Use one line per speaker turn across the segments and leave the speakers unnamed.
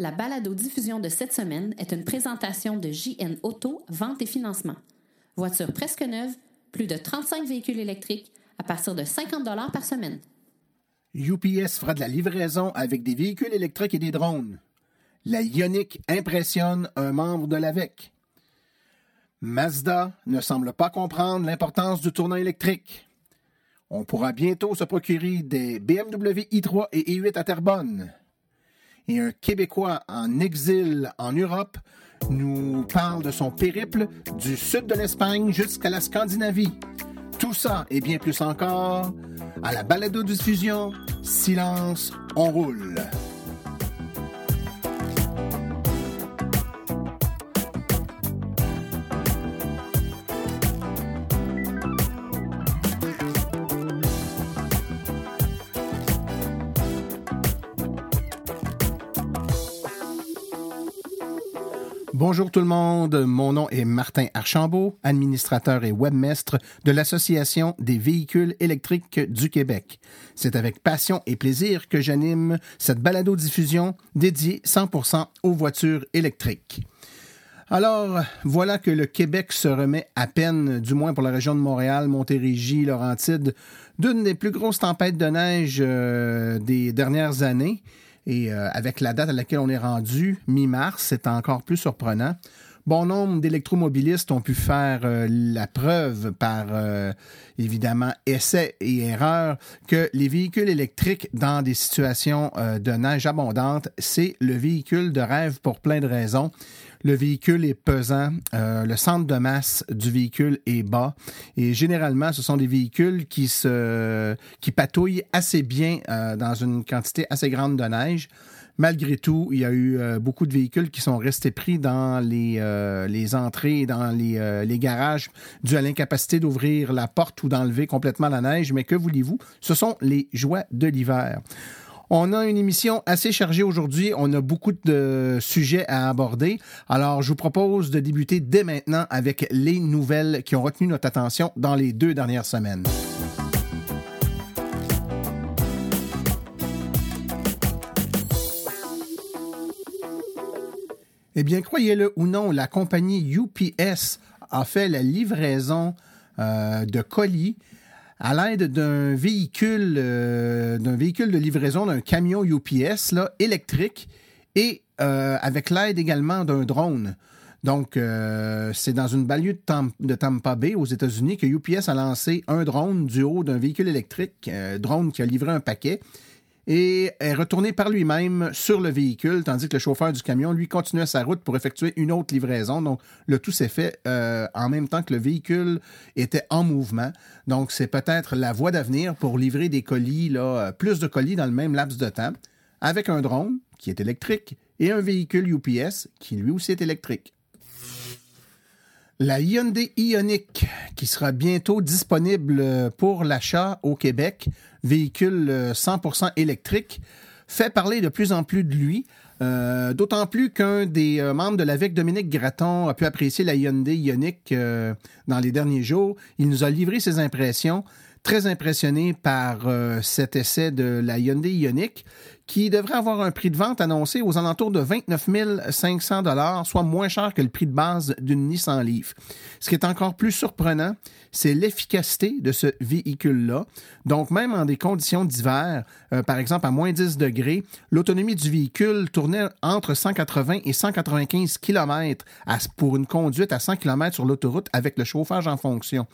La balado-diffusion de cette semaine est une présentation de JN Auto, vente et financement. Voiture presque neuve, plus de 35 véhicules électriques à partir de 50 par semaine.
UPS fera de la livraison avec des véhicules électriques et des drones. La Ioniq impressionne un membre de l'AVEC. Mazda ne semble pas comprendre l'importance du tournant électrique. On pourra bientôt se procurer des BMW i3 et i8 à Terrebonne. Et un Québécois en exil en Europe nous parle de son périple du sud de l'Espagne jusqu'à la Scandinavie. Tout ça et bien plus encore à la balado-diffusion Silence, on roule. Bonjour tout le monde, mon nom est Martin Archambault, administrateur et webmestre de l'Association des véhicules électriques du Québec. C'est avec passion et plaisir que j'anime cette balado-diffusion dédiée 100% aux voitures électriques. Alors, voilà que le Québec se remet à peine, du moins pour la région de Montréal, Montérégie, Laurentide, d'une des plus grosses tempêtes de neige euh, des dernières années. Et euh, avec la date à laquelle on est rendu, mi-mars, c'est encore plus surprenant. Bon nombre d'électromobilistes ont pu faire euh, la preuve par, euh, évidemment, essais et erreurs que les véhicules électriques dans des situations de neige abondante, c'est le véhicule de rêve pour plein de raisons. Le véhicule est pesant, euh, le centre de masse du véhicule est bas et généralement ce sont des véhicules qui patouillent assez bien euh, dans une quantité assez grande de neige. Malgré tout, il y a eu euh, beaucoup de véhicules qui sont restés pris dans les, entrées dans les, les garages dû à l'incapacité d'ouvrir la porte ou d'enlever complètement la neige. Mais que voulez-vous? Ce sont les joies de l'hiver. On a une émission assez chargée aujourd'hui. On a beaucoup de sujets à aborder. Alors, je vous propose de débuter dès maintenant avec les nouvelles qui ont retenu notre attention dans les deux dernières semaines. Eh bien, croyez-le ou non, la compagnie UPS a fait la livraison euh, de colis à l'aide d'un véhicule, euh, d'un véhicule de livraison, d'un camion UPS là, électrique et euh, avec l'aide également d'un drone. Donc, euh, c'est dans une banlieue de, Tampa Bay, aux États-Unis, que UPS a lancé un drone du haut d'un véhicule électrique, drone qui a livré un paquet et est retourné par lui-même sur le véhicule, tandis que le chauffeur du camion, lui, continuait sa route pour effectuer une autre livraison. Donc, le tout s'est fait euh, en même temps que le véhicule était en mouvement. Donc, c'est peut-être la voie d'avenir pour livrer des colis, euh, plus de colis dans le même laps de temps, avec un drone qui est électrique et un véhicule UPS qui lui aussi est électrique. La Hyundai Ioniq, qui sera bientôt disponible pour l'achat au Québec, véhicule 100% électrique, fait parler de plus en plus de lui. Euh, d'autant plus qu'un des euh, membres de l'AVEC, Dominique Graton, a pu apprécier la Hyundai Ioniq euh, dans les derniers jours. Il nous a livré ses impressions. Très impressionné par cet essai de la Hyundai Ioniq qui devrait avoir un prix de vente annoncé aux alentours de 29 500 dollars, soit moins cher que le prix de base d'une Nissan Leaf. Ce qui est encore plus surprenant, c'est l'efficacité de ce véhicule-là. Donc, même en des conditions d'hiver, euh, par exemple à moins 10 degrés, l'autonomie du véhicule tournait entre 180 et 195 km pour une conduite à 100 km sur l'autoroute avec le chauffage en fonction.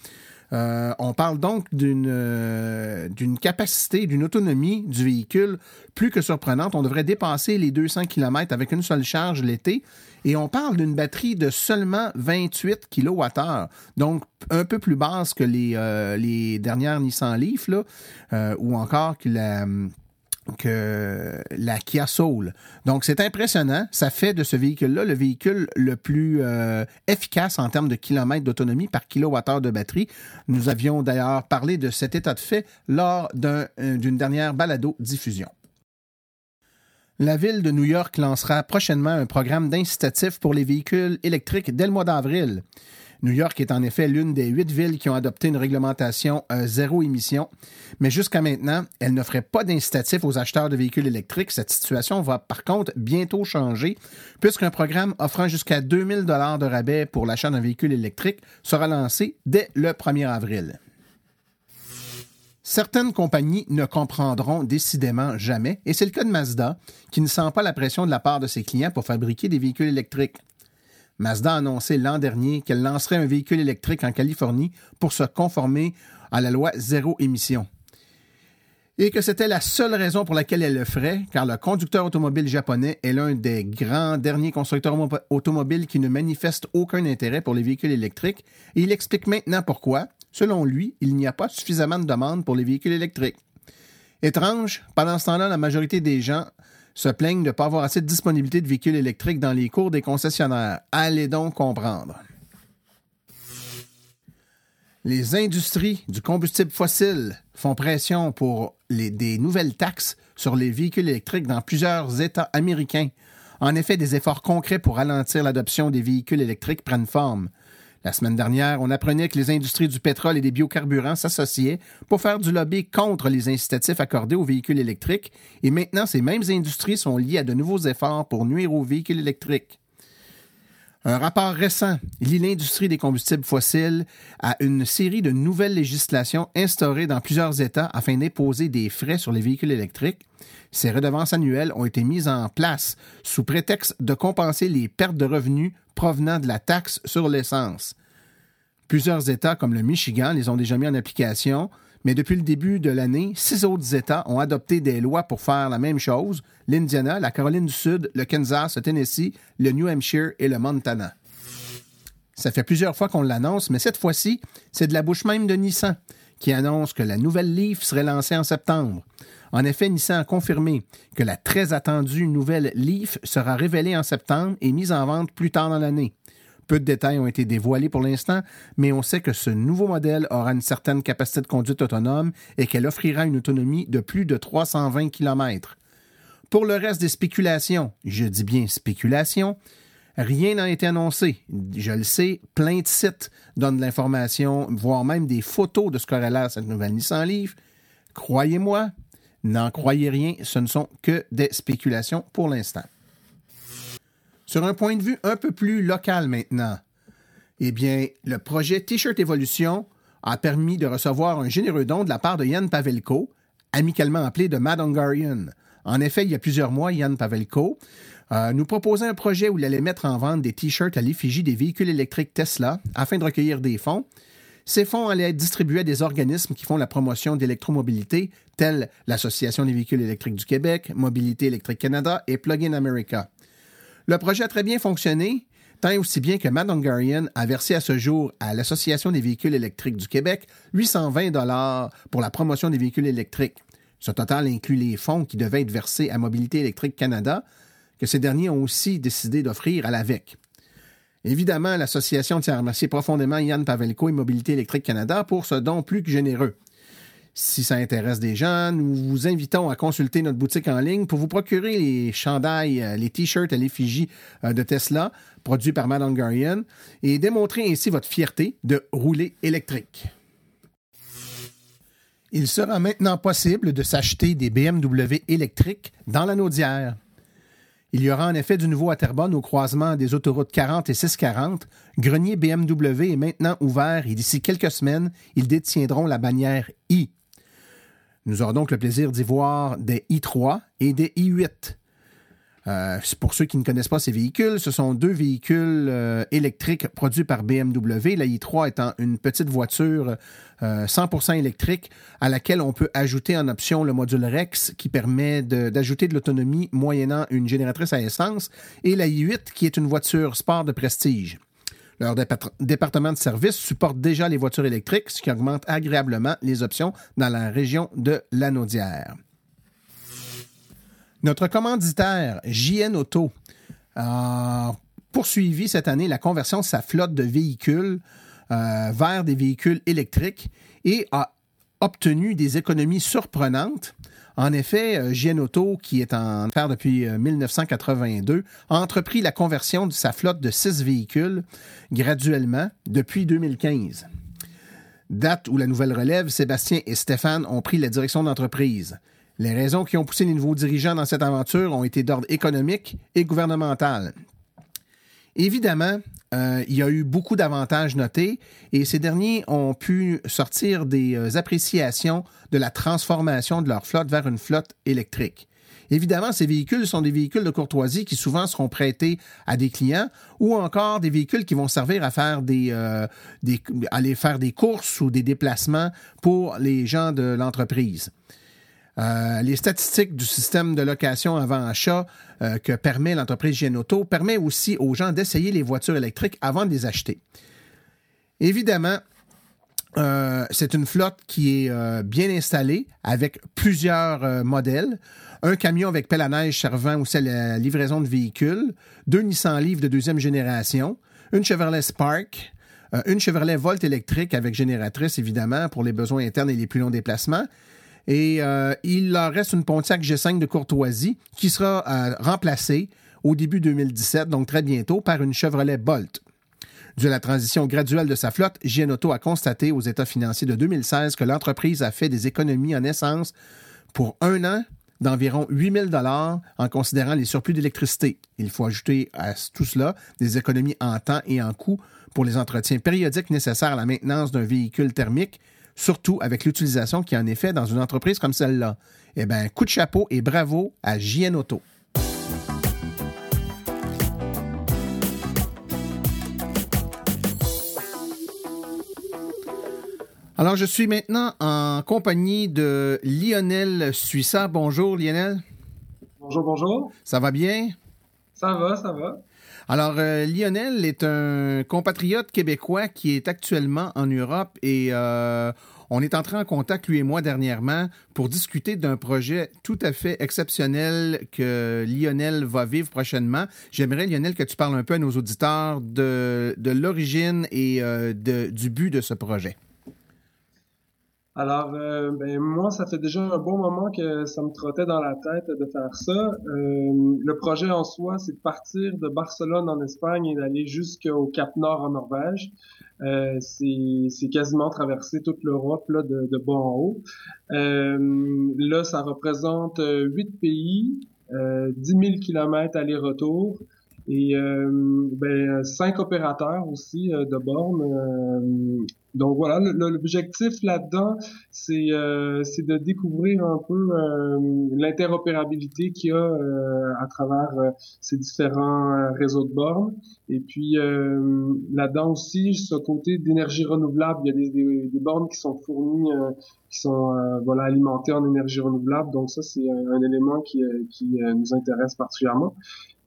Euh, on parle donc d'une euh, d'une capacité, d'une autonomie du véhicule plus que surprenante. On devrait dépasser les 200 km avec une seule charge l'été. Et on parle d'une batterie de seulement 28 kWh, donc un peu plus basse que les, euh, dernières Nissan Leaf, là, ou encore que la, que la Kia Soul. Donc, c'est impressionnant. Ça fait de ce véhicule-là le véhicule le plus euh, efficace en termes de kilomètres d'autonomie par kilowattheure de batterie. Nous avions d'ailleurs parlé de cet état de fait lors euh, d'une dernière balado-diffusion. La ville de New York lancera prochainement un programme d'incitatif pour les véhicules électriques dès le mois d'avril. New York est en effet l'une des huit villes qui ont adopté une réglementation euh, zéro émission, mais jusqu'à maintenant, elle n'offrait pas d'incitatif aux acheteurs de véhicules électriques. Cette situation va par contre bientôt changer, puisqu'un programme offrant jusqu'à 2000 dollars de rabais pour l'achat d'un véhicule électrique sera lancé dès le 1er avril. Certaines compagnies ne comprendront décidément jamais, et c'est le cas de Mazda, qui ne sent pas la pression de la part de ses clients pour fabriquer des véhicules électriques. Mazda a annoncé l'an dernier qu'elle lancerait un véhicule électrique en Californie pour se conformer à la loi zéro émission. Et que c'était la seule raison pour laquelle elle le ferait, car le conducteur automobile japonais est l'un des grands derniers constructeurs automobiles qui ne manifeste aucun intérêt pour les véhicules électriques, et il explique maintenant pourquoi, selon lui, il n'y a pas suffisamment de demandes pour les véhicules électriques. Étrange, pendant ce temps-là, la majorité des gens se plaignent de ne pas avoir assez de disponibilité de véhicules électriques dans les cours des concessionnaires. Allez donc comprendre. Les industries du combustible fossile font pression pour des nouvelles taxes sur les véhicules électriques dans plusieurs États américains. En effet, des efforts concrets pour ralentir l'adoption des véhicules électriques prennent forme. La semaine dernière, on apprenait que les industries du pétrole et des biocarburants s'associaient pour faire du lobby contre les incitatifs accordés aux véhicules électriques, et maintenant ces mêmes industries sont liées à de nouveaux efforts pour nuire aux véhicules électriques. Un rapport récent lie l'industrie des combustibles fossiles à une série de nouvelles législations instaurées dans plusieurs États afin d'imposer des frais sur les véhicules électriques. Ces redevances annuelles ont été mises en place sous prétexte de compenser les pertes de revenus provenant de la taxe sur l'essence. Plusieurs États, comme le Michigan, les ont déjà mis en application, mais depuis le début de l'année, six autres États ont adopté des lois pour faire la même chose l'Indiana, la Caroline du Sud, le Kansas, le Tennessee, le New Hampshire et le Montana. Ça fait plusieurs fois qu'on l'annonce, mais cette fois-ci, c'est de la bouche même de Nissan qui annonce que la nouvelle Leaf serait lancée en septembre. En effet, Nissan a confirmé que la très attendue nouvelle Leaf sera révélée en septembre et mise en vente plus tard dans l'année. Peu de détails ont été dévoilés pour l'instant, mais on sait que ce nouveau modèle aura une certaine capacité de conduite autonome et qu'elle offrira une autonomie de plus de 320 km. Pour le reste des spéculations, je dis bien spéculations, rien n'a été annoncé. Je le sais, plein de sites donnent de l'information, voire même des photos de ce qu'aurait l'air cette nouvelle Nissan Leaf. Croyez-moi, N'en croyez rien, ce ne sont que des spéculations pour l'instant. Sur un point de vue un peu plus local maintenant, eh bien, le projet T-shirt Evolution a permis de recevoir un généreux don de la part de Yann Pavelko, amicalement appelé de Mad Hungarian. En effet, il y a plusieurs mois, Yann Pavelko euh, nous proposait un projet où il allait mettre en vente des T-shirts à l'effigie des véhicules électriques Tesla afin de recueillir des fonds ces fonds allaient être distribués à des organismes qui font la promotion d'électromobilité, tels l'Association des véhicules électriques du Québec, Mobilité électrique Canada et Plug-in America. Le projet a très bien fonctionné, tant aussi bien que Matt Hungarian a versé à ce jour à l'Association des véhicules électriques du Québec 820 dollars pour la promotion des véhicules électriques. Ce total inclut les fonds qui devaient être versés à Mobilité électrique Canada, que ces derniers ont aussi décidé d'offrir à l'AVEC. Évidemment, l'association tient à remercier profondément Yann Pavelko et Mobilité électrique Canada pour ce don plus que généreux. Si ça intéresse des gens, nous vous invitons à consulter notre boutique en ligne pour vous procurer les chandails, euh, les t-shirts à l'effigie euh, de Tesla, produits par Mad Hungarian, et démontrer ainsi votre fierté de rouler électrique. Il sera maintenant possible de s'acheter des BMW électriques dans la Naudière. Il y aura en effet du nouveau à Terrebonne au croisement des autoroutes 40 et 640. Grenier BMW est maintenant ouvert et d'ici quelques semaines, ils détiendront la bannière I. Nous aurons donc le plaisir d'y voir des i3 et des i8. Euh, pour ceux qui ne connaissent pas ces véhicules, ce sont deux véhicules euh, électriques produits par BMW, la i3 étant une petite voiture 100% euh, électrique à laquelle on peut ajouter en option le module Rex qui permet d'ajouter de, de l'autonomie moyennant une génératrice à essence, et la i8 qui est une voiture sport de prestige. Leur département de service supporte déjà les voitures électriques, ce qui augmente agréablement les options dans la région de Lanaudière. Notre commanditaire, JN Auto, a poursuivi cette année la conversion de sa flotte de véhicules euh, vers des véhicules électriques et a obtenu des économies surprenantes. En effet, JN Auto, qui est en faire depuis 1982, a entrepris la conversion de sa flotte de six véhicules graduellement depuis 2015. Date où la nouvelle relève, Sébastien et Stéphane ont pris la direction d'entreprise. Les raisons qui ont poussé les nouveaux dirigeants dans cette aventure ont été d'ordre économique et gouvernemental. Évidemment, euh, il y a eu beaucoup d'avantages notés et ces derniers ont pu sortir des euh, appréciations de la transformation de leur flotte vers une flotte électrique. Évidemment, ces véhicules sont des véhicules de courtoisie qui souvent seront prêtés à des clients ou encore des véhicules qui vont servir à euh, aller faire des courses ou des déplacements pour les gens de l'entreprise. Euh, les statistiques du système de location avant achat euh, que permet l'entreprise Gienauto permet aussi aux gens d'essayer les voitures électriques avant de les acheter. Évidemment, euh, c'est une flotte qui est bien installée avec plusieurs modèles. Un camion avec pelle à neige servant aussi à la livraison de véhicules, deux Nissan Leaf de deuxième génération, une Chevrolet Spark, une Chevrolet Volt électrique avec génératrice évidemment pour les besoins internes et les plus longs déplacements, et euh, il leur reste une Pontiac G5 de courtoisie qui sera euh, remplacée au début 2017, donc très bientôt, par une Chevrolet Bolt. Dû à la transition graduelle de sa flotte, Auto a constaté aux états financiers de 2016 que l'entreprise a fait des économies en essence pour un an d'environ 8 000 en considérant les surplus d'électricité. Il faut ajouter à tout cela des économies en temps et en coût pour les entretiens périodiques nécessaires à la maintenance d'un véhicule thermique, surtout avec l'utilisation qui en est fait dans une entreprise comme celle-là. Eh bien, coup de chapeau et bravo à JN Auto. Alors, je suis maintenant en compagnie de Lionel Suissa. Bonjour, Lionel.
Bonjour, bonjour.
Ça va bien?
Ça va, ça va.
Alors, euh, Lionel est un compatriote québécois qui est actuellement en Europe et euh, on est entré en contact, lui et moi, dernièrement, pour discuter d'un projet tout à fait exceptionnel que Lionel va vivre prochainement. J'aimerais, Lionel, que tu parles un peu à nos auditeurs de, l'origine et euh, du but de ce projet.
Alors, euh, ben, moi, ça fait déjà un bon moment que ça me trottait dans la tête de faire ça. Euh, le projet en soi, c'est de partir de Barcelone en Espagne et d'aller jusqu'au Cap Nord en Norvège. Euh, c'est quasiment traverser toute l'Europe là de, de bas en haut. Là, ça représente huit pays, 10 000 kilomètres aller-retour et ben, cinq opérateurs aussi de bornes donc voilà, l'objectif là-dedans, c'est euh, de découvrir un peu euh, l'interopérabilité qu'il y a euh, à travers euh, ces différents réseaux de bornes. Et puis là-dedans aussi, ce côté d'énergie renouvelable, il y a des, des, des bornes qui sont fournies, qui sont voilà alimentées en énergie renouvelable. Donc ça, c'est un, un, élément qui, qui nous intéresse particulièrement.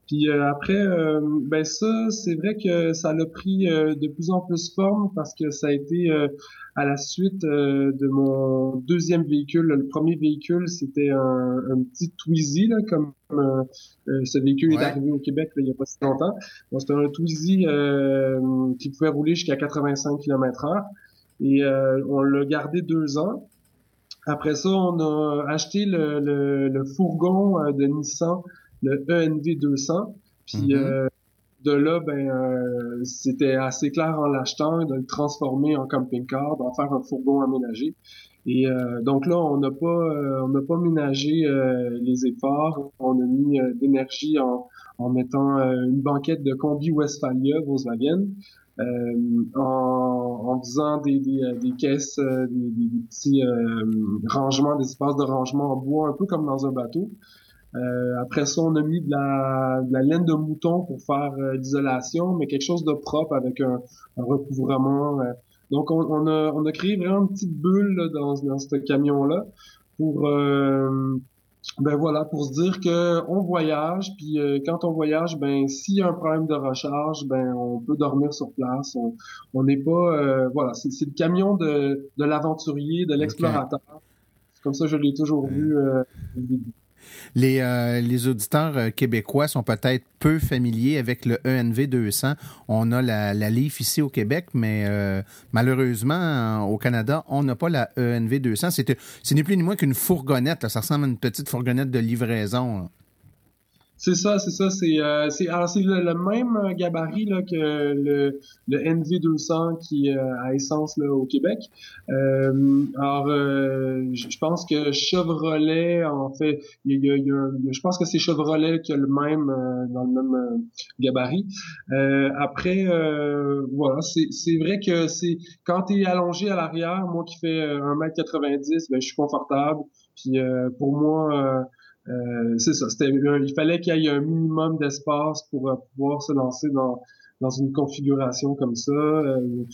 Puis euh, après, euh, ben ça, c'est vrai que ça l'a pris euh, de plus en plus forme parce que ça a été à la suite de mon deuxième véhicule. Le premier véhicule, c'était un, un, petit Twizy, là, comme ce véhicule est arrivé au Québec il n'y a pas si longtemps. Bon, c'était un Twizy qui pouvait rouler jusqu'à 85 km/h. Et on l'a gardé deux ans. Après ça, on a acheté le, le, le fourgon de Nissan le ENV 200. Puis mhm. euh, de là, ben, euh, c'était assez clair en l'achetant de le transformer en camping-car, d'en faire un fourgon aménagé. Et euh, donc là, on n'a pas, on n'a pas ménagé les efforts. On a mis d'énergie en, en mettant une banquette de combi Westphalia Volkswagen. Euh, en, en, faisant des, des, des caisses, des, des, petits rangements, des espaces de rangement en bois, un peu comme dans un bateau. Euh, après ça, on a mis de la, de la laine de mouton pour faire euh, l'isolation, mais quelque chose de propre avec un, un recouvrement. Euh. Donc, on, on, a, on a créé vraiment une petite bulle dans, dans ce camion-là pour ben voilà, pour se dire que on voyage, puis quand on voyage, ben s'il y a un problème de recharge, ben on peut dormir sur place. On n'est pas, voilà, c'est le camion de, de l'aventurier, de l'explorateur. Comme ça, je l'ai toujours vu.
Les, euh, les auditeurs euh, québécois sont peut-être peu familiers avec le ENV 200. On a la, la LIF ici au Québec, mais euh, malheureusement, au Canada, on n'a pas la ENV 200. C'est, ce n'est plus ni moins qu'une fourgonnette. Ça ressemble à une petite fourgonnette de livraison.
C'est ça, c'est ça. C'est euh, c'est le, même gabarit là que le, le NV200 qui est euh, essence là au Québec. Euh, alors euh, je pense que Chevrolet en fait, il y a, y a, je pense que c'est Chevrolet qui a le même euh, dans le même gabarit. après voilà, c'est c'est vrai que c'est quand tu es allongé à l'arrière, moi qui fais 1m90, ben je suis confortable. Puis pour moi euh, c'est ça. C'était, il fallait qu'il y ait un minimum d'espace pour euh, pouvoir se lancer dans, dans une configuration comme ça. Euh,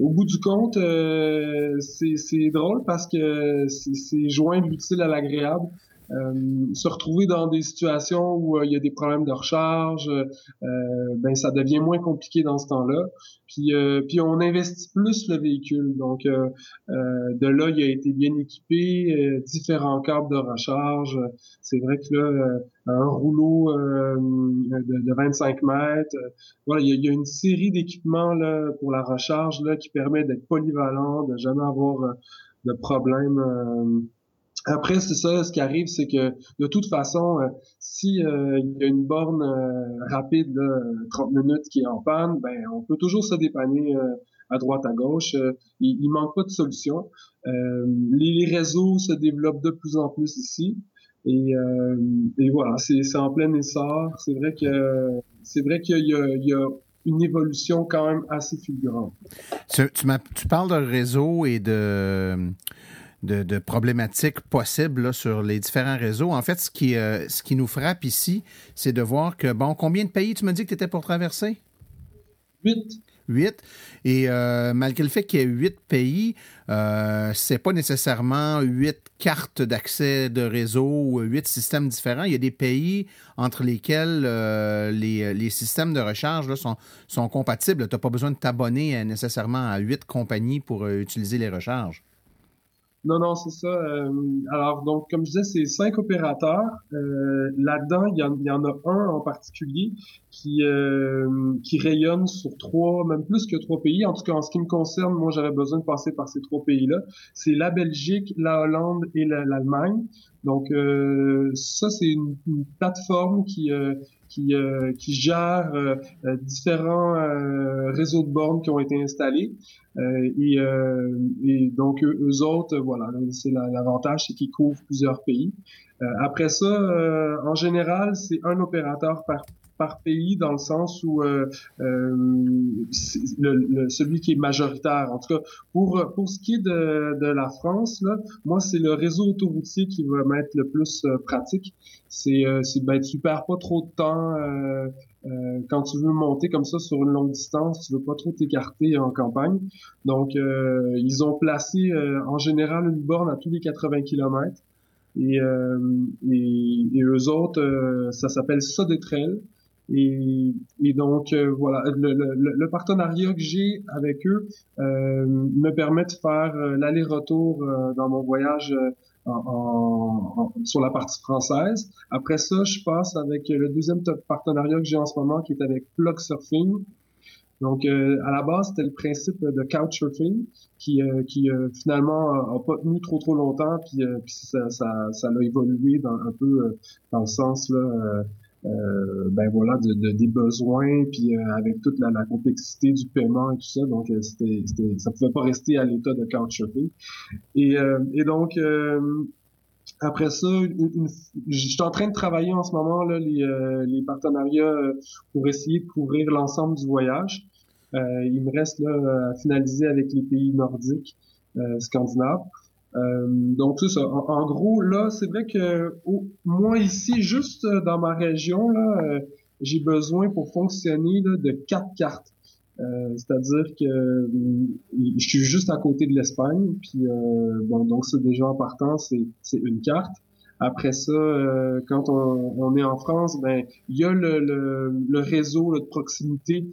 au bout du compte, c'est, c'est drôle parce que c'est, c'est joindre l'utile à l'agréable. Euh, se retrouver dans des situations où euh, il y a des problèmes de recharge, euh, ben ça devient moins compliqué dans ce temps-là. Puis, puis on investit plus le véhicule. Donc de là, il a été bien équipé, différents câbles de recharge. C'est vrai que là, un rouleau de, de, 25 mètres. voilà, il y, a, une série d'équipements là pour la recharge là qui permet d'être polyvalent, de jamais avoir de problème après, c'est ça, ce qui arrive, c'est que de toute façon, euh, si euh, il y a une borne euh, rapide, là, 30 minutes qui est en panne, ben on peut toujours se dépanner à droite, à gauche. il, il manque pas de solution. Les, les, réseaux se développent de plus en plus ici. Et, et voilà, c'est en plein essor. C'est vrai que c'est vrai qu'il y, y, a une évolution quand même assez fulgurante.
Tu, tu, tu parles de réseau et de de, problématiques possibles sur les différents réseaux. En fait, ce qui, euh, ce qui nous frappe ici, c'est de voir que, bon, combien de pays tu me dis que tu étais pour traverser?
Huit.
Huit. Et euh, malgré le fait qu'il y ait huit pays, euh, c'est pas nécessairement huit cartes d'accès de réseau ou huit systèmes différents. Il y a des pays entre lesquels euh, les, les, systèmes de recharge là, sont, sont compatibles. Tu n'as pas besoin de t'abonner nécessairement à huit compagnies pour utiliser les recharges.
Non, non, c'est ça. Euh, alors, donc, comme je disais, c'est cinq opérateurs. Euh, là-dedans, il y, y, en a un en particulier qui, euh, qui rayonne sur trois, même plus que trois pays. En tout cas, en ce qui me concerne, moi, j'avais besoin de passer par ces trois pays-là. C'est la Belgique, la Hollande et l'Allemagne. Donc, euh, ça, c'est une, une, plateforme qui, euh, qui, euh, qui gère euh, euh, différents réseaux de bornes qui ont été installés. Et, et, donc eux, autres, voilà, c'est l'avantage, c'est qu'ils couvrent plusieurs pays. après ça, en général, c'est un opérateur par par pays dans le sens où euh, euh, celui qui est majoritaire. En tout cas, pour pour ce qui est de, de la France, là, moi c'est le réseau autoroutier qui va m'être le plus euh, pratique. C'est euh, ben tu perds pas trop de temps. Euh, quand tu veux monter comme ça sur une longue distance, tu veux pas trop t'écarter en campagne. Donc, ils ont placé en général une borne à tous les 80 km. Et, et, et eux autres, ça s'appelle Sodetrail. Et, et donc euh, voilà, le, le, le, partenariat que j'ai avec eux euh, me permet de faire euh, l'aller-retour euh, dans mon voyage en, en, sur la partie française. Après ça, je passe avec le deuxième partenariat que j'ai en ce moment, qui est avec Plug Surfing. Donc, à la base, c'était le principe de couchsurfing qui, qui finalement a, pas tenu trop trop longtemps, puis, puis ça, ça, ça a évolué dans, un peu dans le sens là, euh, ben voilà, de, de, des besoins, puis euh, avec toute la, la, complexité du paiement et tout ça, donc euh, c'était, c'était, ça pouvait pas rester à l'état de couchsurfing. Et, et donc après ça, je suis en train de travailler en ce moment là les, les partenariats pour essayer de couvrir l'ensemble du voyage. il me reste là à finaliser avec les pays nordiques, scandinaves. Euh, donc c'est ça. En, gros, là, c'est vrai que moi ici, juste euh, dans ma région, là, euh, j'ai besoin pour fonctionner de quatre cartes. C'est-à-dire que je suis juste à côté de l'Espagne, puis bon, donc c'est déjà en partant, c'est une carte. Après ça, quand on, est en France, ben il y a le, le, réseau de proximité.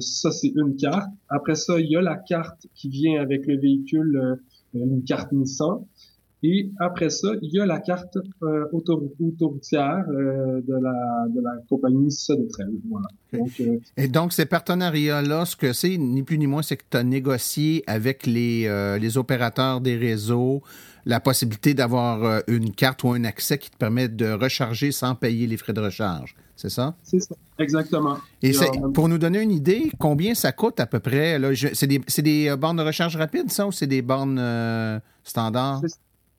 ça, c'est une carte. Après ça, il y a la carte qui vient avec le véhicule une carte Nissan. Et après ça, il y a la carte euh, autoroutière euh, de, la, de la compagnie Sodetrail. Voilà.
Donc, euh, Et donc, ces partenariats-là, ce que c'est, ni plus ni moins, c'est que tu as négocié avec les, euh, les opérateurs des réseaux la possibilité d'avoir une carte ou un accès qui te permet de recharger sans payer les frais de recharge. C'est ça?
C'est ça, exactement.
Et, pour nous donner une idée, combien ça coûte à peu près? C'est des, des bornes de recharge rapide, ça, ou c'est des bornes standards?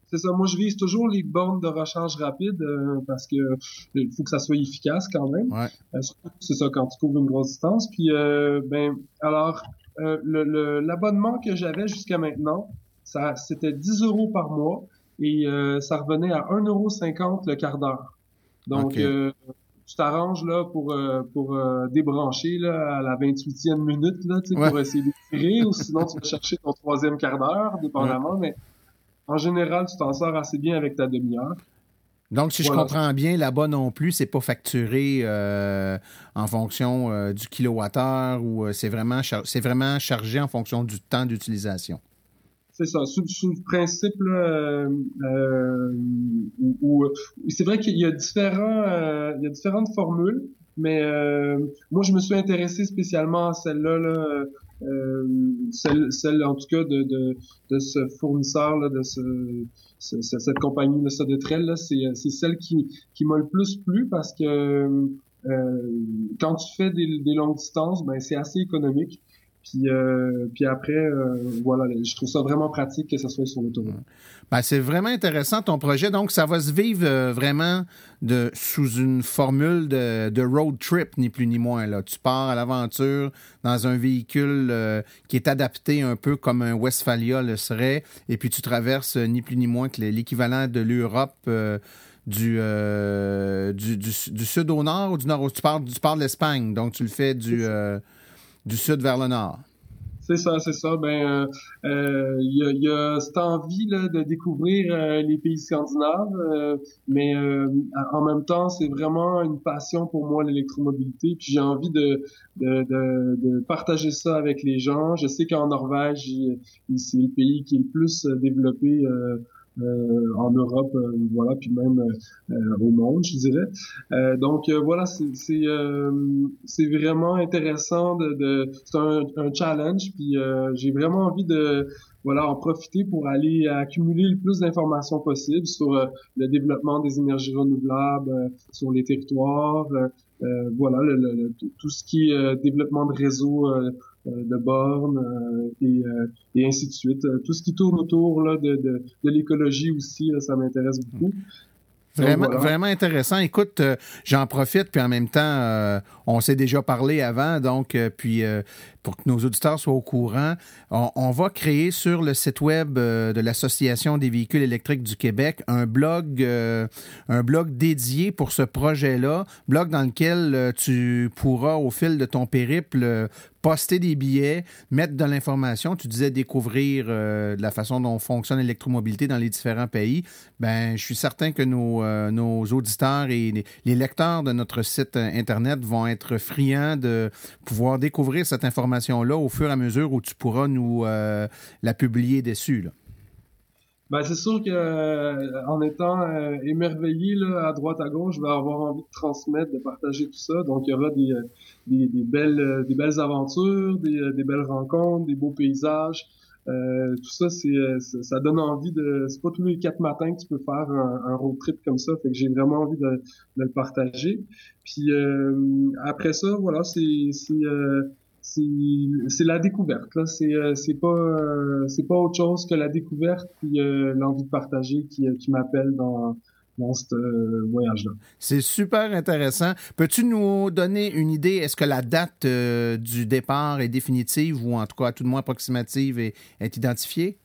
c'est ça. Moi, je vise toujours les bornes de recharge rapide euh, parce que il faut que ça soit efficace quand même.
Ouais. Euh,
c'est ça quand tu couvres une grosse distance. Puis, euh, ben, alors, l'abonnement le, que j'avais jusqu'à maintenant, ça, c'était 10 euros par mois et ça revenait à 1,50 euro le quart d'heure. Donc, tu t'arranges là pour pour débrancher là à la 28e minute là, pour essayer de tirer ou sinon tu vas chercher ton troisième quart d'heure, dépendamment. Mais en général, tu t'en sors assez bien avec ta demi-heure.
Donc, si je comprends bien, là-bas non plus, c'est pas facturé euh, en fonction euh, du kilowattheure ou euh, c'est vraiment c'est vraiment chargé en fonction du temps d'utilisation?
C'est ça, sous, le principe où, c'est vrai qu'il y a différents il y a différentes formules, mais moi je me suis intéressé spécialement à celle-là là, euh, celle, celle, en tout cas de, de, de ce fournisseur là, de ce, cette compagnie de ça de trail c'est c'est celle qui qui m'a le plus plu parce que euh, quand tu fais des, des longues distances ben c'est assez économique puis, euh, puis après, euh, voilà, je trouve ça vraiment pratique que ça soit sur l'autoroute.
Ben, c'est vraiment intéressant ton projet. Donc, ça va se vivre euh, vraiment de, sous une formule de, de, road trip, ni plus ni moins. Là. Tu pars à l'aventure dans un véhicule qui est adapté un peu comme un Westphalia le serait, et puis tu traverses ni plus ni moins que l'équivalent de l'Europe. Du, du, du, sud au nord ou du nord? Tu pars, tu pars de l'Espagne, donc tu le fais du, du sud vers le nord.
C'est ça, c'est ça. Ben, il euh, euh, y, a, cette envie là, de découvrir euh, les pays scandinaves, mais en même temps, c'est vraiment une passion pour moi l'électromobilité. Puis j'ai envie de, partager ça avec les gens. Je sais qu'en Norvège, c'est le pays qui est le plus développé en Europe, euh, voilà, puis même euh, au monde, je dirais. donc voilà, c'est c'est vraiment intéressant de, de c'est un, un, challenge, puis j'ai vraiment envie de voilà, en profiter pour aller accumuler le plus d'informations possible sur le développement des énergies renouvelables, sur les territoires, euh, voilà, le, tout ce qui est développement de réseaux euh, de bornes euh, et, euh, et, ainsi de suite. Tout ce qui tourne autour là, de, de, de l'écologie aussi, ça m'intéresse beaucoup.
Vraiment, vraiment intéressant. Écoute, j'en profite, puis en même temps, on s'est déjà parlé avant, donc, puis pour que nos auditeurs soient au courant, on, va créer sur le site web de l'Association des véhicules électriques du Québec un blog, un blog dédié pour ce projet-là, blog dans lequel tu pourras, au fil de ton périple, poster des billets, mettre de l'information. Tu disais découvrir euh, la façon dont fonctionne l'électromobilité dans les différents pays. Ben, je suis certain que nos, euh, auditeurs et les, lecteurs de notre site Internet vont être friands de pouvoir découvrir cette information-là au fur et à mesure où tu pourras nous euh, la publier dessus. Là?
Ben, c'est sûr que euh, en étant euh, émerveillé là, à droite à gauche, je vais avoir envie de transmettre, de partager tout ça. Donc il y aura des, des, des belles des belles aventures, des, des, belles rencontres, des beaux paysages. tout ça, c'est ça donne envie de. C'est pas tous les quatre matins que tu peux faire un, un road trip comme ça. Fait que j'ai vraiment envie de, de, le partager. Puis après ça, voilà, c'est c'est la découverte euh, euh, c'est pas autre chose que la découverte puis euh, l'envie de partager qui, qui m'appelle dans dans ce voyage-là.
C'est super intéressant. Peux-tu nous donner une idée? Est-ce que la date du départ est définitive ou en tout cas tout de moins approximative et est identifiée?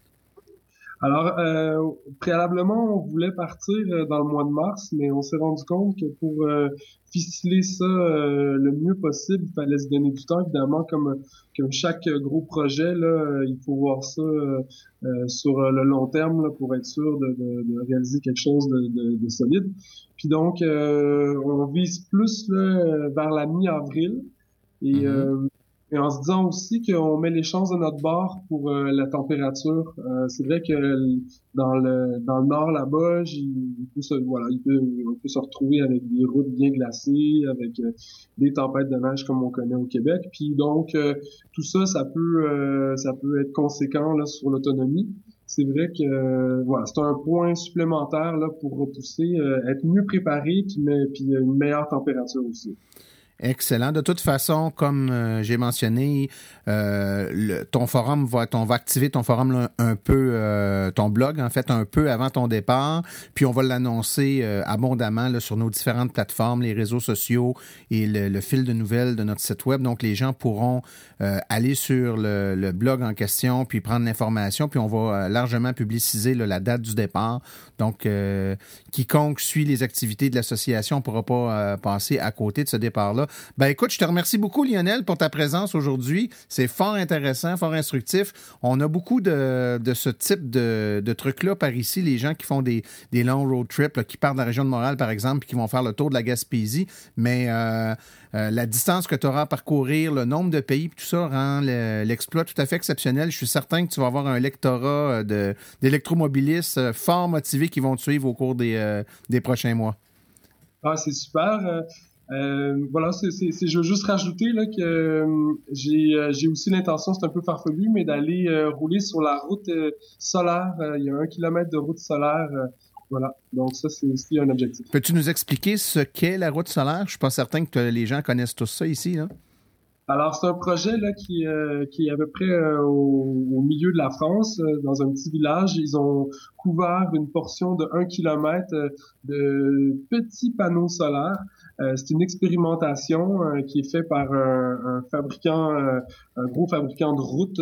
Alors, euh, préalablement, on voulait partir euh, dans le mois de mars, mais on s'est rendu compte que pour euh, ficeler ça euh, le mieux possible, il fallait se donner du temps. Évidemment, comme, comme chaque gros projet, là, il faut voir ça sur le long terme là, pour être sûr de, de, de réaliser quelque chose de, de, de solide. Puis donc, on vise plus là, vers la mi-avril. Et mm-hmm. Et en se disant aussi qu'on met les chances de notre bord pour euh, la température. Euh, c'est vrai que dans le dans le nord là-bas, il peut se voilà, il peut, on peut se retrouver avec des routes bien glacées, avec euh, des tempêtes de neige comme on connaît au Québec. Puis donc tout ça, ça peut ça peut être conséquent là, sur l'autonomie. C'est vrai que voilà, c'est un point supplémentaire là pour repousser, être mieux préparé puis, mais, puis une meilleure température aussi.
Excellent. De toute façon, comme euh, j'ai mentionné, euh, ton forum va, on va activer ton forum un peu, euh, ton blog en fait un peu avant ton départ, puis on va l'annoncer abondamment là, sur nos différentes plateformes, les réseaux sociaux et le, fil de nouvelles de notre site web. Donc les gens pourront aller sur le, blog en question puis prendre l'information, puis on va largement publiciser la date du départ. Donc quiconque suit les activités de l'association ne pourra pas passer à côté de ce départ-là. Ben écoute, je te remercie beaucoup, Lionel, pour ta présence aujourd'hui. C'est fort intéressant, fort instructif. On a beaucoup de, ce type de, trucs-là par ici, les gens qui font des, des longs road trips, qui partent de la région de Montréal, par exemple, puis qui vont faire le tour de la Gaspésie. Mais euh, euh, la distance que tu auras à parcourir, le nombre de pays, tout ça rend l'exploit tout à fait exceptionnel. Je suis certain que tu vas avoir un lectorat euh, d'électromobilistes fort motivés qui vont te suivre au cours des, des prochains mois.
Ah, c'est super. Euh, voilà, c'est, je veux juste rajouter là que euh, j'ai, euh, j'ai aussi l'intention, c'est un peu farfelu, mais d'aller rouler sur la route solaire. il y a un kilomètre de route solaire. voilà, donc ça c'est aussi un objectif.
Peux-tu nous expliquer ce qu'est la route solaire? Je suis pas certain que les gens connaissent tout ça ici. Là.
Alors, c'est un projet là qui, euh, qui est à peu près euh, au, milieu de la France, euh, dans un petit village. Ils ont couvert une portion de 1 kilomètre de petits panneaux solaires. C'est une expérimentation qui est faite par un, un fabricant, un gros fabricant de routes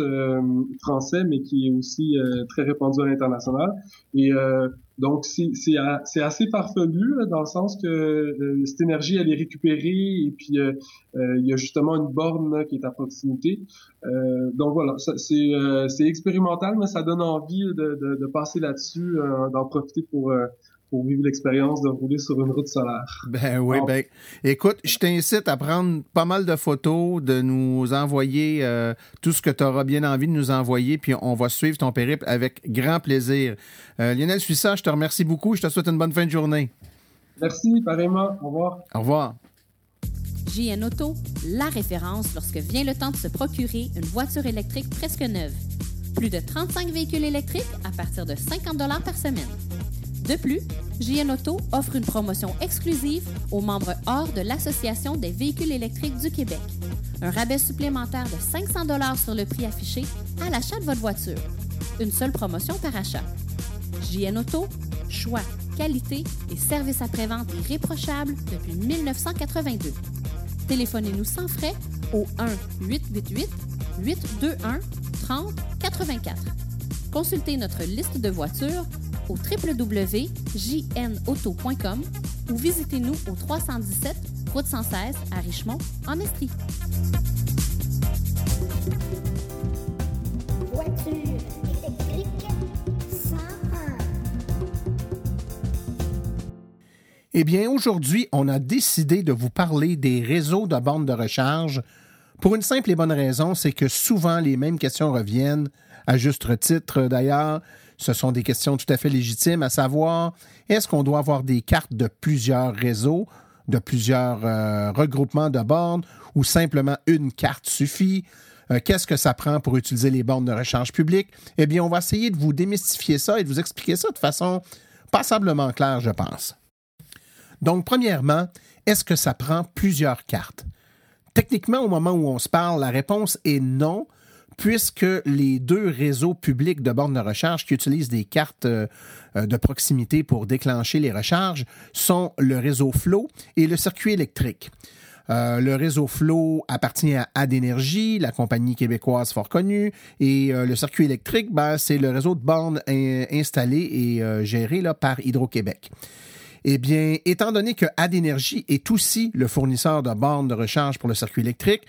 français, mais qui est aussi très répandu à l'international. Et donc, c'est assez farfelu dans le sens que euh, cette énergie, elle est récupérée et puis euh, euh, il y a justement une borne qui est à proximité. donc voilà, c'est expérimental, mais ça donne envie de, de, de passer là-dessus, d'en profiter pour pour vivre l'expérience de rouler sur une route solaire.
Ben oui, ben écoute, je t'incite à prendre pas mal de photos, de nous envoyer euh, tout ce que tu auras bien envie de nous envoyer, puis on va suivre ton périple avec grand plaisir. Euh, Lionel Suissa, je te remercie beaucoup. Je te souhaite une bonne fin de journée.
Merci, pareillement. Au revoir.
Au revoir.
JN Auto, la référence lorsque vient le temps de se procurer une voiture électrique presque neuve. Plus de 35 véhicules électriques à partir de 50 par semaine. De plus, JN Auto offre une promotion exclusive aux membres hors de l'Association des véhicules électriques du Québec. Un rabais supplémentaire de 500 sur le prix affiché à l'achat de votre voiture. Une seule promotion par achat. JN Auto, choix, qualité et service après-vente irréprochable depuis 1982. Téléphonez-nous sans frais au 1-888-821-3084. Consultez notre liste de voitures au www.jnauto.com ou visitez-nous au 317 Route 116 à Richmond, en Estrie. Voiture électrique
101. Eh bien, aujourd'hui, on a décidé de vous parler des réseaux de bornes de recharge pour une simple et bonne raison, c'est que souvent les mêmes questions reviennent, à juste titre d'ailleurs, ce sont des questions tout à fait légitimes, à savoir, est-ce qu'on doit avoir des cartes de plusieurs réseaux, de plusieurs euh, regroupements de bornes, ou simplement une carte suffit? Euh, qu'est-ce que ça prend pour utiliser les bornes de recharge publique? Eh bien, on va essayer de vous démystifier ça et de vous expliquer ça de façon passablement claire, je pense. Donc, premièrement, est-ce que ça prend plusieurs cartes? Techniquement, au moment où on se parle, la réponse est non, puisque les deux réseaux publics de bornes de recharge qui utilisent des cartes euh, euh, de proximité pour déclencher les recharges sont le réseau Flow et le circuit électrique. Euh, le réseau Flow appartient à Adénergie, la compagnie québécoise fort connue, et le circuit électrique, ben, c'est le réseau de bornes installé et géré par Hydro-Québec. Eh bien, étant donné que Adénergie est aussi le fournisseur de bornes de recharge pour le circuit électrique,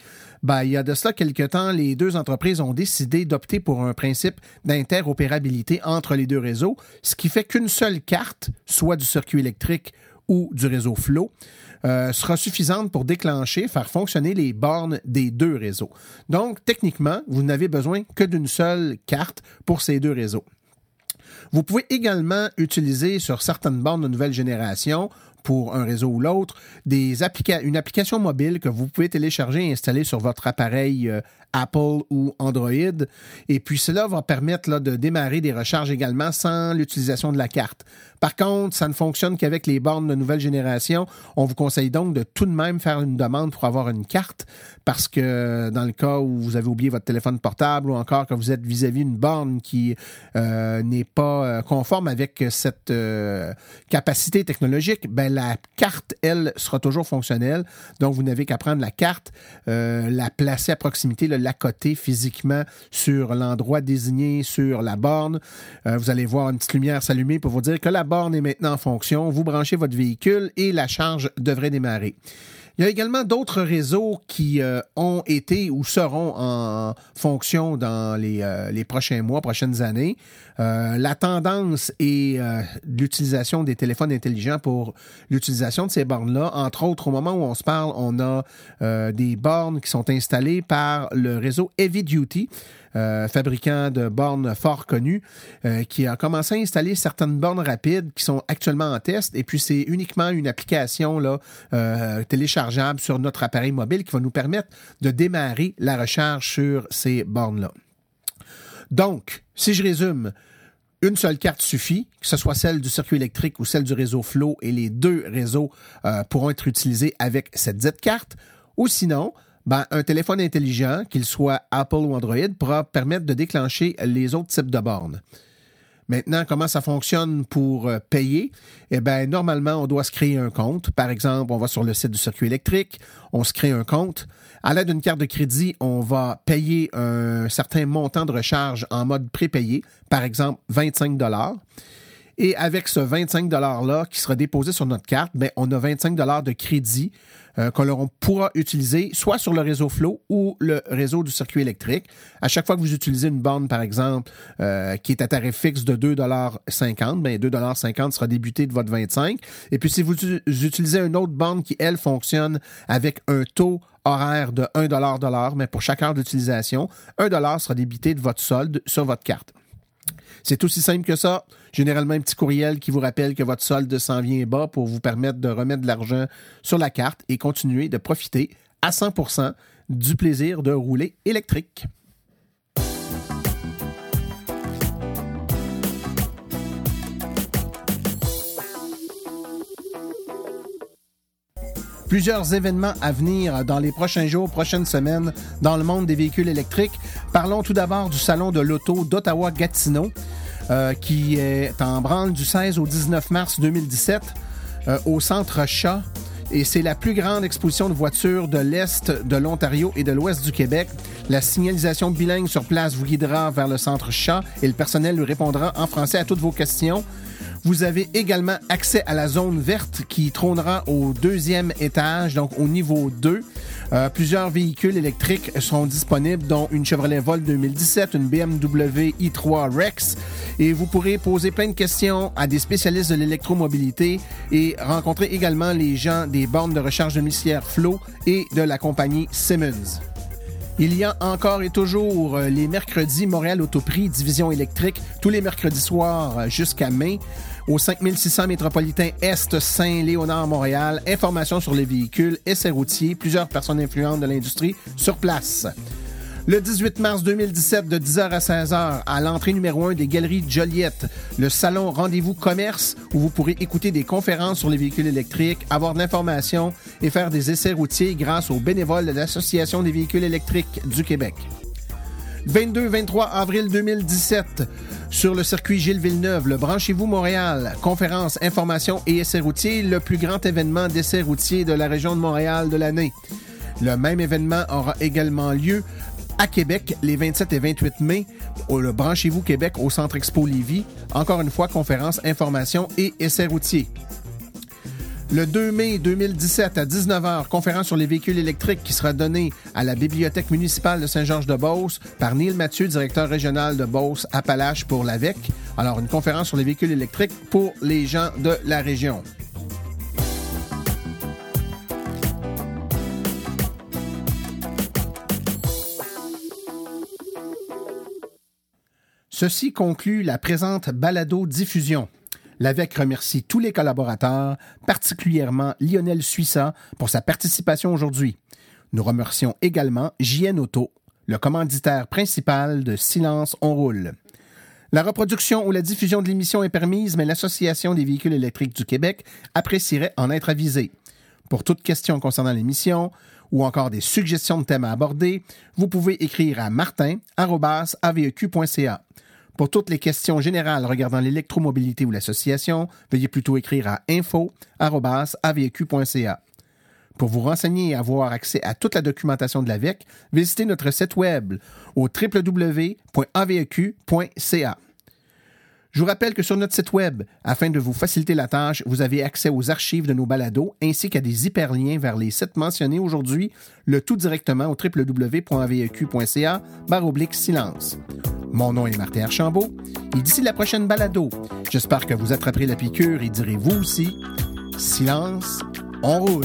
ben, il y a de cela quelque temps, les deux entreprises ont décidé d'opter pour un principe d'interopérabilité entre les deux réseaux, ce qui fait qu'une seule carte, soit du circuit électrique ou du réseau Flow, euh, sera suffisante pour déclencher, faire fonctionner les bornes des deux réseaux. Donc, techniquement, vous n'avez besoin que d'une seule carte pour ces deux réseaux. Vous pouvez également utiliser sur certaines bornes de nouvelle génération pour un réseau ou l'autre, une application mobile que vous pouvez télécharger et installer sur votre appareil euh, Apple ou Android. Et puis cela va permettre de démarrer des recharges également sans l'utilisation de la carte. Par contre, ça ne fonctionne qu'avec les bornes de nouvelle génération. On vous conseille donc de tout de même faire une demande pour avoir une carte parce que dans le cas où vous avez oublié votre téléphone portable ou encore que vous êtes vis-à-vis d'une borne qui euh, n'est pas euh, conforme avec cette euh, capacité technologique, ben la carte, elle, sera toujours fonctionnelle. Donc, vous n'avez qu'à prendre la carte, la placer à proximité, la coter physiquement sur l'endroit désigné sur la borne. vous allez voir une petite lumière s'allumer pour vous dire que la borne est maintenant en fonction. Vous branchez votre véhicule et la charge devrait démarrer. Il y a également d'autres réseaux qui euh, ont été ou seront en fonction dans les, euh, prochains mois, prochaines années. Euh, la tendance est l'utilisation des téléphones intelligents pour l'utilisation de ces bornes-là. Entre autres, au moment où on se parle, on a des bornes qui sont installées par le réseau Heavy Duty. Euh, fabricant de bornes fort connu, euh, qui a commencé à installer certaines bornes rapides qui sont actuellement en test. Et puis, c'est uniquement une application euh, téléchargeable sur notre appareil mobile qui va nous permettre de démarrer la recharge sur ces bornes-là. Donc, si je résume, une seule carte suffit, que ce soit celle du circuit électrique ou celle du réseau Flow, et les deux réseaux pourront être utilisés avec cette carte. Ou sinon, ben, un téléphone intelligent, qu'il soit Apple ou Android, pourra permettre de déclencher les autres types de bornes. Maintenant, comment ça fonctionne pour euh, payer? Eh bien, normalement, on doit se créer un compte. Par exemple, on va sur le site du circuit électrique, on se crée un compte. À l'aide d'une carte de crédit, on va payer un certain montant de recharge en mode prépayé, par exemple 25 dollars. Et avec ce 25 $-là qui sera déposé sur notre carte, bien, on a 25 de crédit euh, qu'on pourra utiliser soit sur le réseau Flow ou le réseau du circuit électrique. À chaque fois que vous utilisez une borne, par exemple, euh, qui est à tarif fixe de 2,50 bien 2,50 sera débuté de votre 25 Et puis, si vous utilisez une autre borne qui, elle, fonctionne avec un taux horaire de 1 dollar, mais pour chaque heure d'utilisation, 1 dollar sera débité de votre solde sur votre carte. C'est aussi simple que ça. Généralement, un petit courriel qui vous rappelle que votre solde s'en vient bas pour vous permettre de remettre de l'argent sur la carte et continuer de profiter à 100% du plaisir de rouler électrique. Plusieurs événements à venir dans les prochains jours, prochaines semaines dans le monde des véhicules électriques. Parlons tout d'abord du Salon de l'Auto d'Ottawa-Gatineau. Euh, qui est en branle du 16 au 19 mars 2017 euh, au Centre Chat. Et c'est la plus grande exposition de voitures de l'Est de l'Ontario et de l'Ouest du Québec. La signalisation bilingue sur place vous guidera vers le Centre Chat et le personnel lui répondra en français à toutes vos questions. Vous avez également accès à la zone verte qui trônera au deuxième étage, donc au niveau 2. Euh, plusieurs véhicules électriques sont disponibles, dont une Chevrolet Volt 2017, une BMW i3 Rex. Et vous pourrez poser plein de questions à des spécialistes de l'électromobilité et rencontrer également les gens des bornes de recharge domiciliaire Flow et de la compagnie Simmons. Il y a encore et toujours euh, les mercredis Montréal Autoprix Division électrique, tous les mercredis soirs euh, jusqu'à mai au 5600 métropolitain Est Saint-Léonard Montréal. Informations sur les véhicules, essais routiers, plusieurs personnes influentes de l'industrie sur place. Le 18 mars 2017, de 10h à 16h, à l'entrée numéro 1 des Galeries Joliette, le salon Rendez-vous Commerce, où vous pourrez écouter des conférences sur les véhicules électriques, avoir de l'information et faire des essais routiers grâce aux bénévoles de l'Association des véhicules électriques du Québec. 22-23 avril 2017, sur le circuit Gilles Villeneuve, le Branchez-vous Montréal, conférence, information et essais routiers, le plus grand événement d'essais routiers de la région de Montréal de l'année. Le même événement aura également lieu à Québec les 27 et 28 mai, au le Branchez-vous Québec au Centre Expo Lévis. Encore une fois, conférence, information et essais routiers. Le 2 mai 2017 à 19h, conférence sur les véhicules électriques qui sera donnée à la Bibliothèque municipale de Saint-Georges-de-Beauce par Neil Mathieu, directeur régional de Beauce Appalaches pour l'AVEC. Alors, une conférence sur les véhicules électriques pour les gens de la région. Ceci conclut la présente balado-diffusion. L'AVEC remercie tous les collaborateurs, particulièrement Lionel Suissa pour sa participation aujourd'hui. Nous remercions également JN Auto, le commanditaire principal de Silence on roule. La reproduction ou la diffusion de l'émission est permise, mais l'Association des véhicules électriques du Québec apprécierait en être avisée. Pour toute question concernant l'émission ou encore des suggestions de thèmes à aborder, vous pouvez écrire à martin.aveq.ca. Pour toutes les questions générales regardant l'électromobilité ou l'association, veuillez plutôt écrire à info.aveq.ca. Pour vous renseigner et avoir accès à toute la documentation de l'AVEC, visitez notre site web au www.aveq.ca. Je vous rappelle que sur notre site web, afin de vous faciliter la tâche, vous avez accès aux archives de nos balados ainsi qu'à des hyperliens vers les sites mentionnés aujourd'hui, le tout directement au www.aveq.ca oblique silence. Mon nom est Martin Archambault et d'ici la prochaine balado, j'espère que vous attraperez la piqûre et direz vous aussi silence, on roule.